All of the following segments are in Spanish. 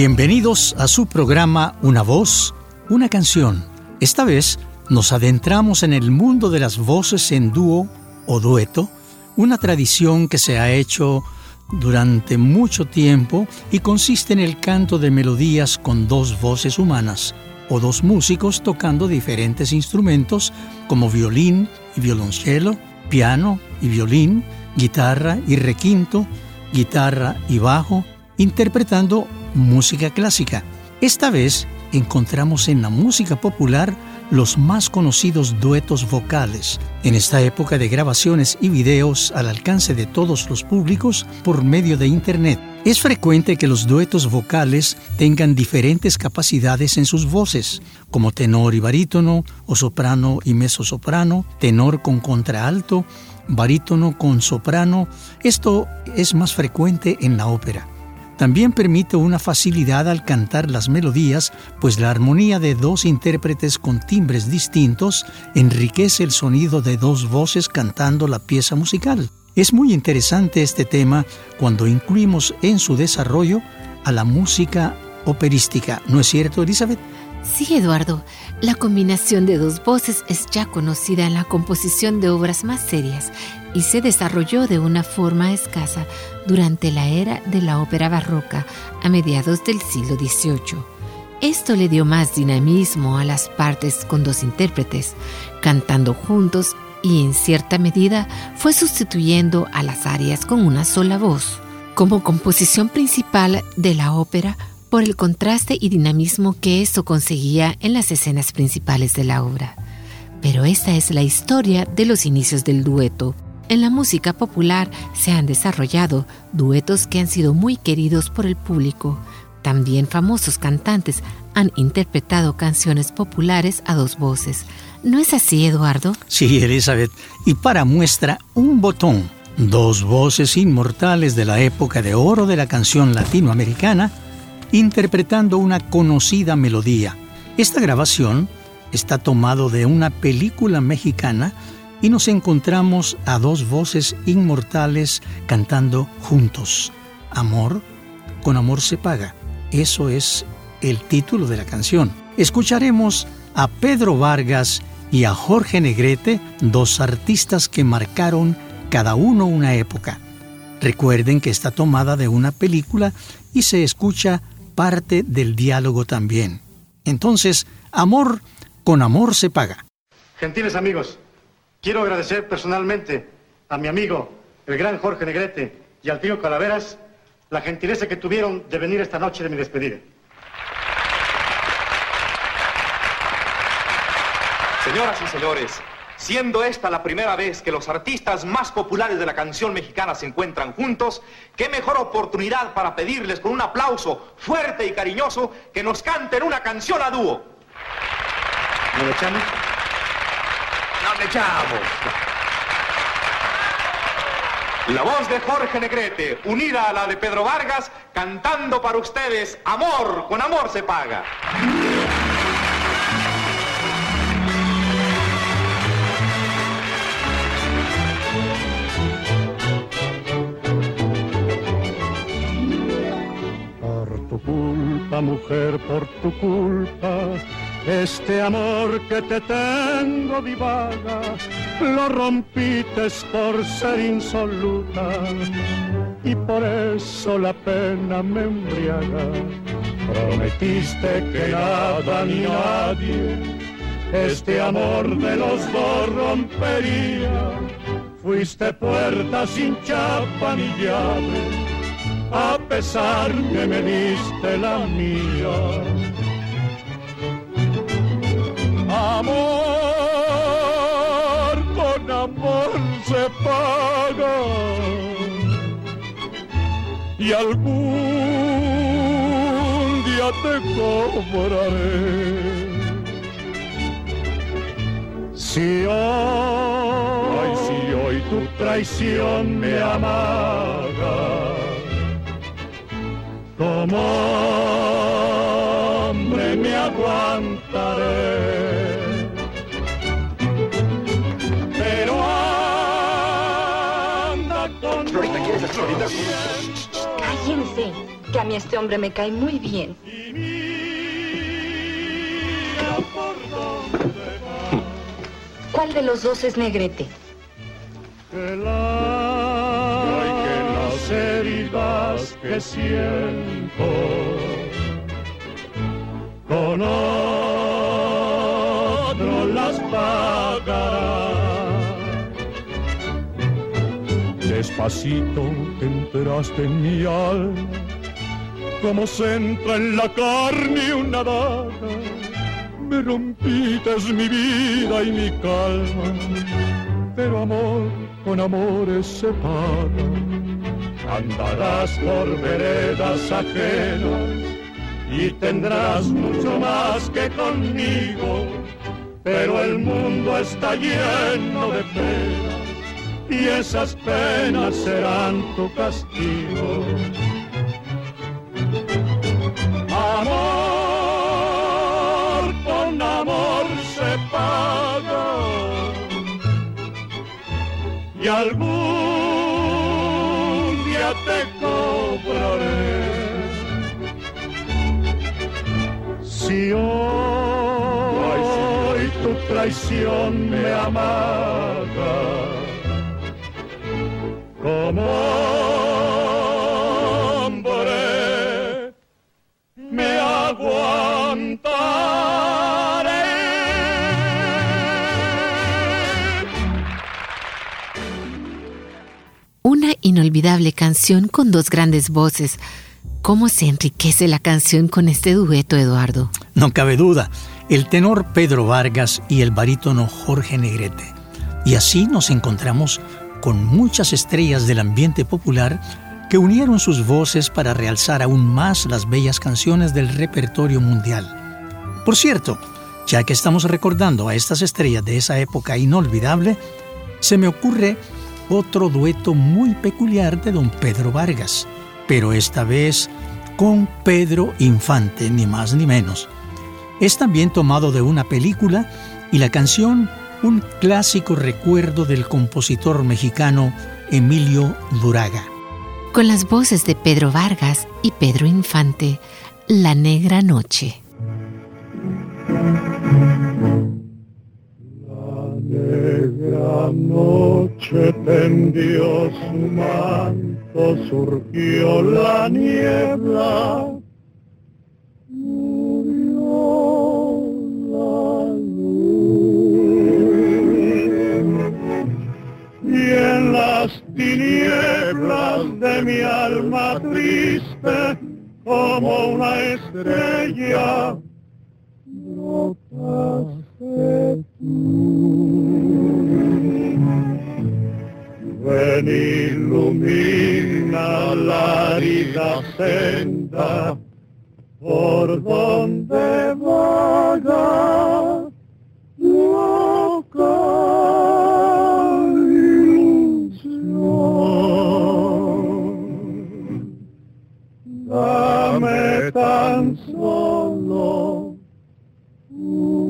Bienvenidos a su programa Una voz, una canción. Esta vez nos adentramos en el mundo de las voces en dúo o dueto, una tradición que se ha hecho durante mucho tiempo y consiste en el canto de melodías con dos voces humanas o dos músicos tocando diferentes instrumentos como violín y violonchelo, piano y violín, guitarra y requinto, guitarra y bajo, interpretando música clásica. Esta vez encontramos en la música popular los más conocidos duetos vocales. En esta época de grabaciones y videos al alcance de todos los públicos por medio de Internet, es frecuente que los duetos vocales tengan diferentes capacidades en sus voces, como tenor y barítono, o soprano y mezzosoprano, tenor con contraalto, barítono con soprano. Esto es más frecuente en la ópera. También permite una facilidad al cantar las melodías, pues la armonía de dos intérpretes con timbres distintos enriquece el sonido de dos voces cantando la pieza musical. Es muy interesante este tema cuando incluimos en su desarrollo a la música operística, ¿no es cierto, Elizabeth? Sí, Eduardo. La combinación de dos voces es ya conocida en la composición de obras más serias y se desarrolló de una forma escasa durante la era de la ópera barroca a mediados del siglo XVIII. Esto le dio más dinamismo a las partes con dos intérpretes, cantando juntos y en cierta medida fue sustituyendo a las arias con una sola voz. Como composición principal de la ópera, por el contraste y dinamismo que esto conseguía en las escenas principales de la obra. Pero esta es la historia de los inicios del dueto, en la música popular se han desarrollado duetos que han sido muy queridos por el público. También famosos cantantes han interpretado canciones populares a dos voces. ¿No es así, Eduardo? Sí, Elizabeth. Y para muestra, un botón. Dos voces inmortales de la época de oro de la canción latinoamericana, interpretando una conocida melodía. Esta grabación está tomado de una película mexicana y nos encontramos a dos voces inmortales cantando juntos. Amor, con amor se paga. Eso es el título de la canción. Escucharemos a Pedro Vargas y a Jorge Negrete, dos artistas que marcaron cada uno una época. Recuerden que está tomada de una película y se escucha parte del diálogo también. Entonces, amor con amor se paga. Gentiles amigos, Quiero agradecer personalmente a mi amigo, el gran Jorge Negrete, y al tío Calaveras, la gentileza que tuvieron de venir esta noche de mi despedida. Señoras y señores, siendo esta la primera vez que los artistas más populares de la canción mexicana se encuentran juntos, qué mejor oportunidad para pedirles con un aplauso fuerte y cariñoso que nos canten una canción a dúo. ¿No le echamos? No le echamos. La voz de Jorge Negrete, unida a la de Pedro Vargas, cantando para ustedes, amor, con amor se paga. Culpa, mujer, por tu culpa, este amor que te tengo divaga, lo rompites por ser insoluta y por eso la pena me embriaga. Prometiste que nada ni nadie este amor de los dos rompería. Fuiste puerta sin chapa ni llave, a pesar que me diste la mía. Amor con amor se paga y algún día te cobraré. Si hoy, si hoy tu traición me amaga, como hombre me aguantaré. Pero anda con Florita, ¿quieres las floritas? Cállense, que a mí este hombre me cae muy bien. y mira por dónde ¿Cuál de los dos es negrete? que la las heridas que siento con otro las pagará. Despacito te enteraste en mi alma, como se entra en la carne una daga. Me rompites mi vida y mi calma, pero amor con amores se paga. Andarás por veredas ajenas y tendrás mucho más que conmigo, pero el mundo está lleno de penas y esas penas serán tu castigo. Amor con amor se paga y algún Si hoy, tu traición me amaga, como inolvidable canción con dos grandes voces. ¿Cómo se enriquece la canción con este dueto, Eduardo? No cabe duda, el tenor Pedro Vargas y el barítono Jorge Negrete. Y así nos encontramos con muchas estrellas del ambiente popular que unieron sus voces para realzar aún más las bellas canciones del repertorio mundial. Por cierto, ya que estamos recordando a estas estrellas de esa época inolvidable, se me ocurre otro dueto muy peculiar de don Pedro Vargas, pero esta vez con Pedro Infante, ni más ni menos. Es también tomado de una película y la canción un clásico recuerdo del compositor mexicano Emilio Duraga. Con las voces de Pedro Vargas y Pedro Infante, La Negra Noche. Noche tendió su manto, surgió la niebla, murió la luz. Y en las tinieblas de mi alma triste, como una estrella, Ven, ilumina la vida senda por donde vaga loca ilusión. Dame tan solo un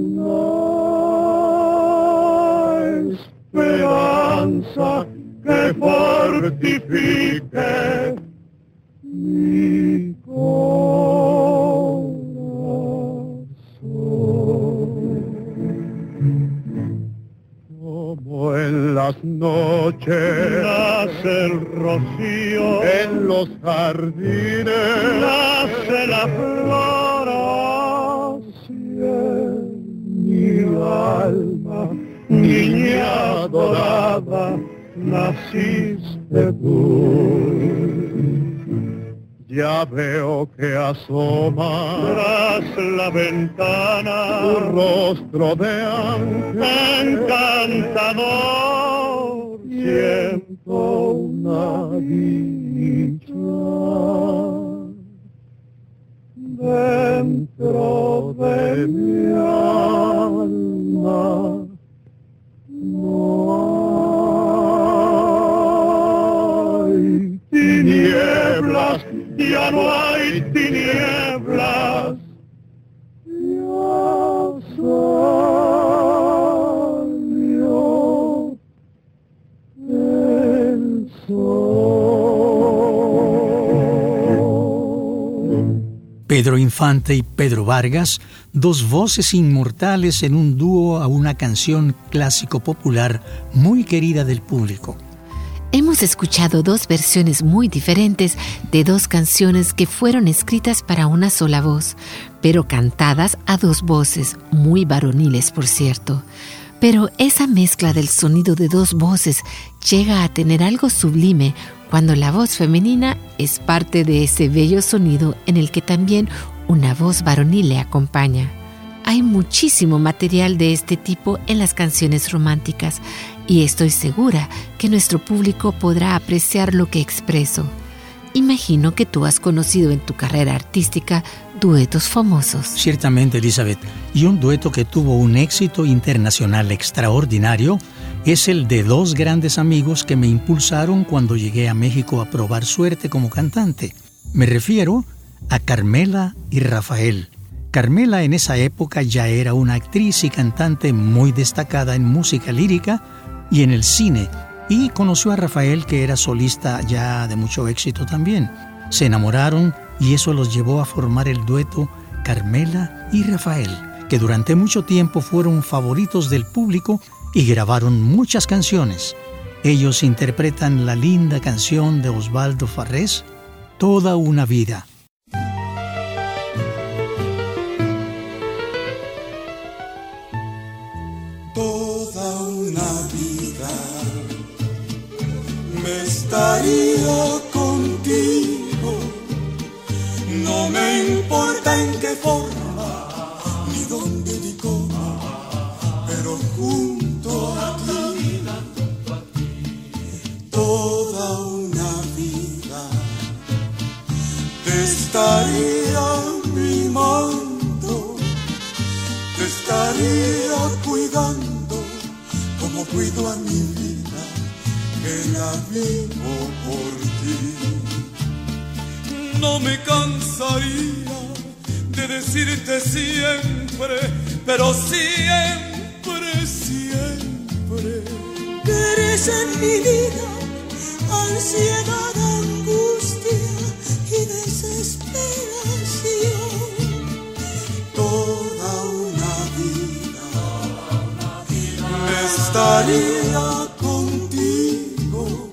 mortifique mi Como en las noches nace el rocío en los jardines, nace la flor mi alma, niña dorada, naciste tú. Ya veo que asoma tras la ventana tu rostro de ángel encantador. Siento una dicha dentro de mi alma. Ya no hay tinieblas. Salió el sol. Pedro Infante y Pedro Vargas, dos voces inmortales en un dúo a una canción clásico popular muy querida del público. Hemos escuchado dos versiones muy diferentes de dos canciones que fueron escritas para una sola voz, pero cantadas a dos voces, muy varoniles por cierto. Pero esa mezcla del sonido de dos voces llega a tener algo sublime cuando la voz femenina es parte de ese bello sonido en el que también una voz varonil le acompaña. Hay muchísimo material de este tipo en las canciones románticas y estoy segura que nuestro público podrá apreciar lo que expreso. Imagino que tú has conocido en tu carrera artística duetos famosos. Ciertamente, Elizabeth, y un dueto que tuvo un éxito internacional extraordinario es el de dos grandes amigos que me impulsaron cuando llegué a México a probar suerte como cantante. Me refiero a Carmela y Rafael. Carmela en esa época ya era una actriz y cantante muy destacada en música lírica y en el cine, y conoció a Rafael que era solista ya de mucho éxito también. Se enamoraron y eso los llevó a formar el dueto Carmela y Rafael, que durante mucho tiempo fueron favoritos del público y grabaron muchas canciones. Ellos interpretan la linda canción de Osvaldo Farrés, Toda una vida. Estaría contigo. No me importa en qué forma, ni dónde ni cómo, pero junto a ti, toda una vida, te estaría mimando, te estaría cuidando cuido a mi vida que la vivo por ti. No me cansaría de decirte siempre, pero siempre, siempre. Eres en mi vida ansiedad, estaría contigo,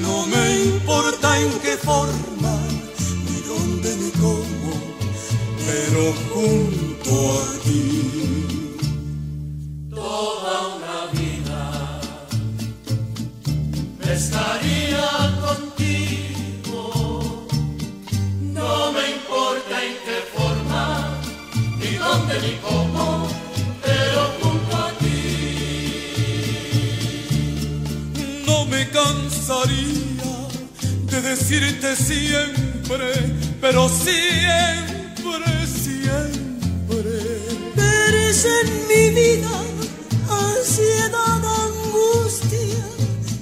no me importa en qué forma siempre, pero siempre, siempre. Eres en mi vida ansiedad, angustia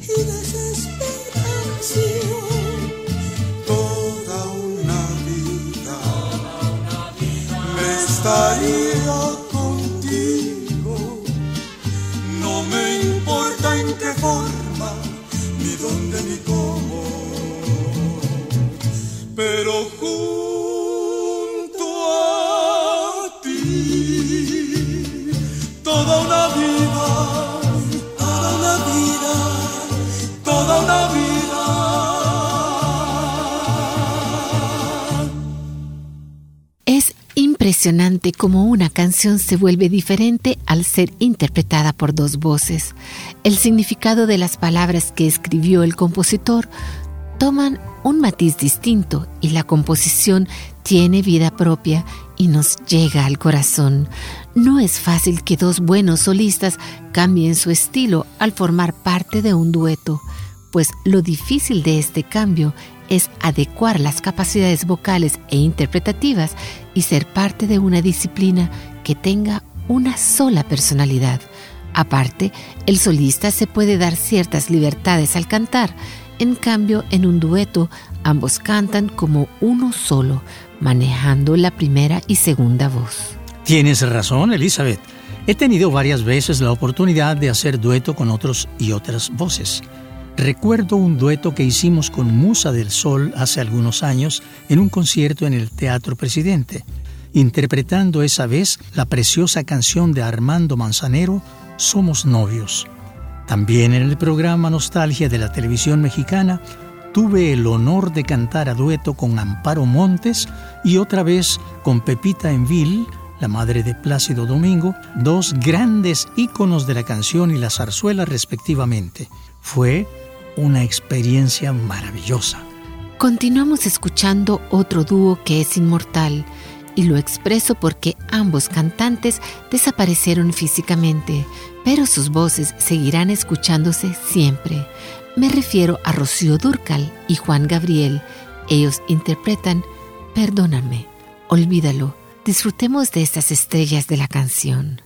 y desesperación. Toda una vida, me estaría contigo. No me importa en qué forma, ni dónde ni toda impresionante cómo una canción se vuelve diferente al ser interpretada por dos voces. El significado de las palabras que escribió el compositor toman un matiz distinto y la composición tiene vida propia y nos llega al corazón. No es fácil que dos buenos solistas cambien su estilo al formar parte de un dueto, pues lo difícil de este cambio es adecuar las capacidades vocales e interpretativas y ser parte de una disciplina que tenga una sola personalidad. Aparte, el solista se puede dar ciertas libertades al cantar, en cambio en un dueto ambos cantan como uno solo, manejando la primera y segunda voz. Tienes razón, Elizabeth. He tenido varias veces la oportunidad de hacer dueto con otros y otras voces. Recuerdo un dueto que hicimos con Musa del Sol hace algunos años en un concierto en el Teatro Presidente, interpretando esa vez la preciosa canción de Armando Manzanero, Somos novios. También en el programa Nostalgia de la televisión mexicana tuve el honor de cantar a dueto con Amparo Montes y otra vez con Pepita Enville, la madre de Plácido Domingo, dos grandes íconos de la canción y la zarzuela respectivamente. Fue una experiencia maravillosa. Continuamos escuchando otro dúo que es inmortal y lo expreso porque ambos cantantes desaparecieron físicamente, pero sus voces seguirán escuchándose siempre. Me refiero a Rocío Durcal y Juan Gabriel. Ellos interpretan Perdóname, olvídalo. Disfrutemos de estas estrellas de la canción.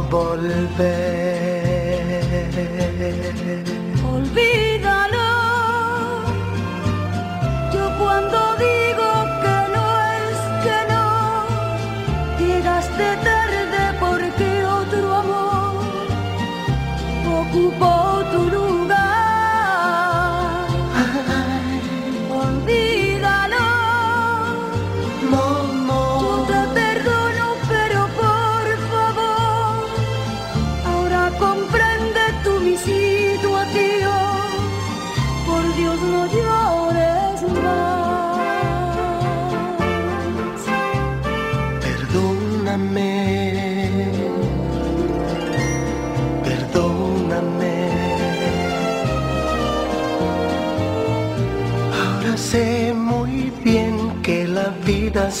Quiero volver.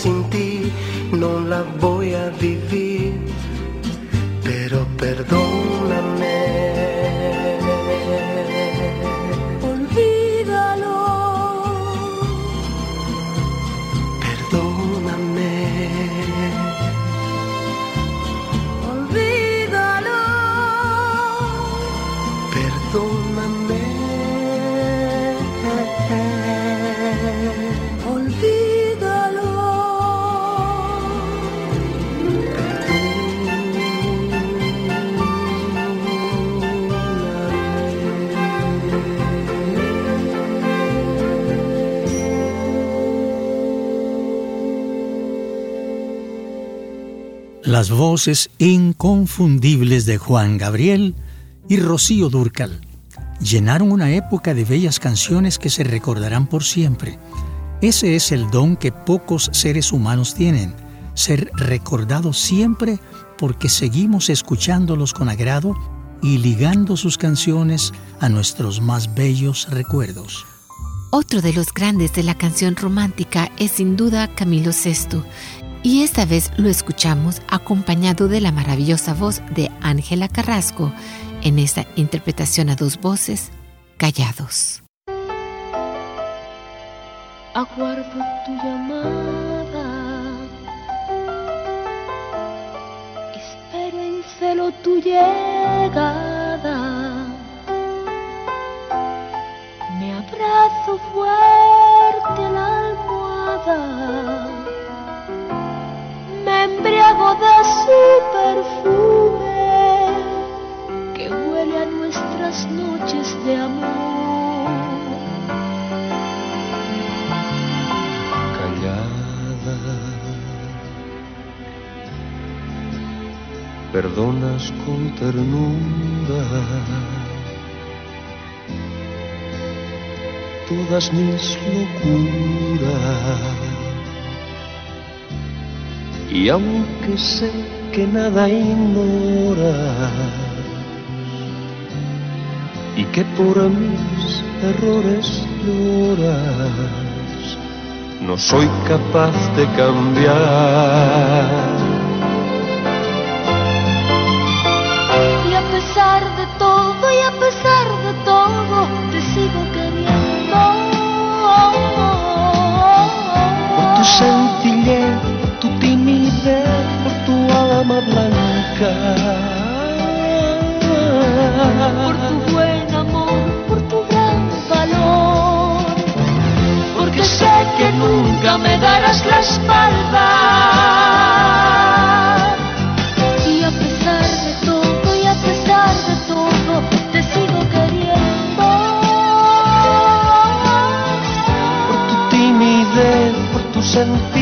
Sin ti la voy a vivir, Las voces inconfundibles de Juan Gabriel y Rocío Durcal llenaron una época de bellas canciones que se recordarán por siempre. Ese es el don que pocos seres humanos tienen, ser recordados siempre porque seguimos escuchándolos con agrado y ligando sus canciones a nuestros más bellos recuerdos. Otro de los grandes de la canción romántica es sin duda Camilo Sesto, y esta vez lo escuchamos acompañado de la maravillosa voz de Ángela Carrasco en esta interpretación a dos voces, Callados. Aguardo tu llamada, espero en celo tu llegada, me abrazo fuerte a la almohada, embriago de su perfume a nuestras noches de amor. Callada, perdonas con ternura todas mis locuras. Y aunque sé que nada ignoras, y que por mis errores lloras. No soy capaz de cambiar. Por tu buen por tu gran valor, porque sé que nunca me darás la espalda. Y a pesar de todo, y a pesar de todo, te sigo queriendo. Por tu timidez, por tu sencillez,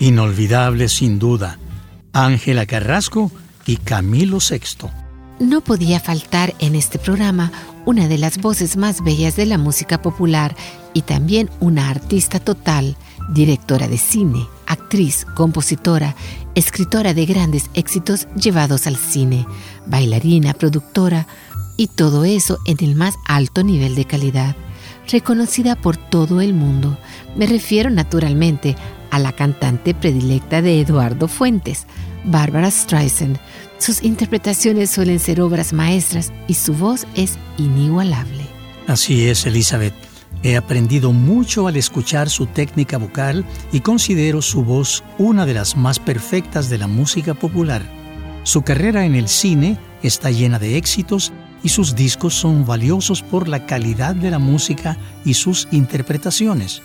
Inolvidable sin duda, Ángela Carrasco y Camilo VI. No podía faltar en este programa una de las voces más bellas de la música popular y también una artista total, directora de cine, actriz, compositora, escritora de grandes éxitos llevados al cine, bailarina, productora, y todo eso en el más alto nivel de calidad, reconocida por todo el mundo. Me refiero naturalmente a la cantante predilecta de Eduardo Fuentes, Barbara Streisand. Sus interpretaciones suelen ser obras maestras y su voz es inigualable. Así es, Elizabeth. He aprendido mucho al escuchar su técnica vocal y considero su voz una de las más perfectas de la música popular. Su carrera en el cine está llena de éxitos y sus discos son valiosos por la calidad de la música y sus interpretaciones.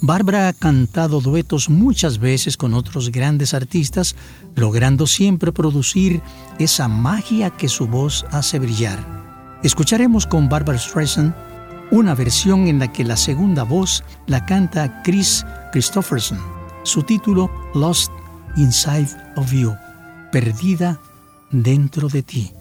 Bárbara ha cantado duetos muchas veces con otros grandes artistas, logrando siempre producir esa magia que su voz hace brillar. Escucharemos con Barbara Streisand una versión en la que la segunda voz la canta Chris Christopherson. Su título Lost Inside of You, Perdida dentro de ti.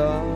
love.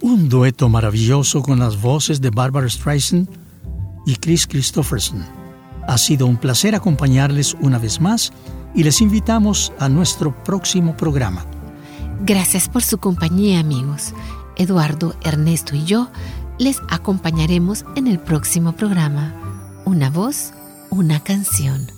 Un dueto maravilloso con las voces de Barbara Streisand y Chris Christopherson. Ha sido un placer acompañarles una vez más y les invitamos a nuestro próximo programa. Gracias por su compañía amigos. Eduardo, Ernesto y yo les acompañaremos en el próximo programa. Una voz, una canción.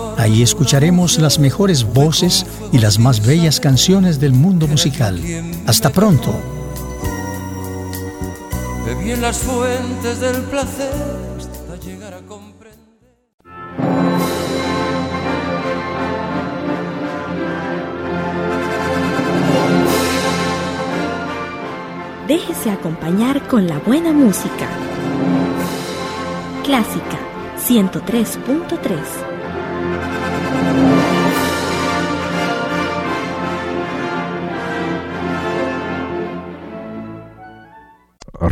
Ahí escucharemos las mejores voces y las más bellas canciones del mundo musical. Hasta pronto. Bebí en las fuentes del placer hasta llegar a comprender. Déjese acompañar con la buena música. Clásica 103.3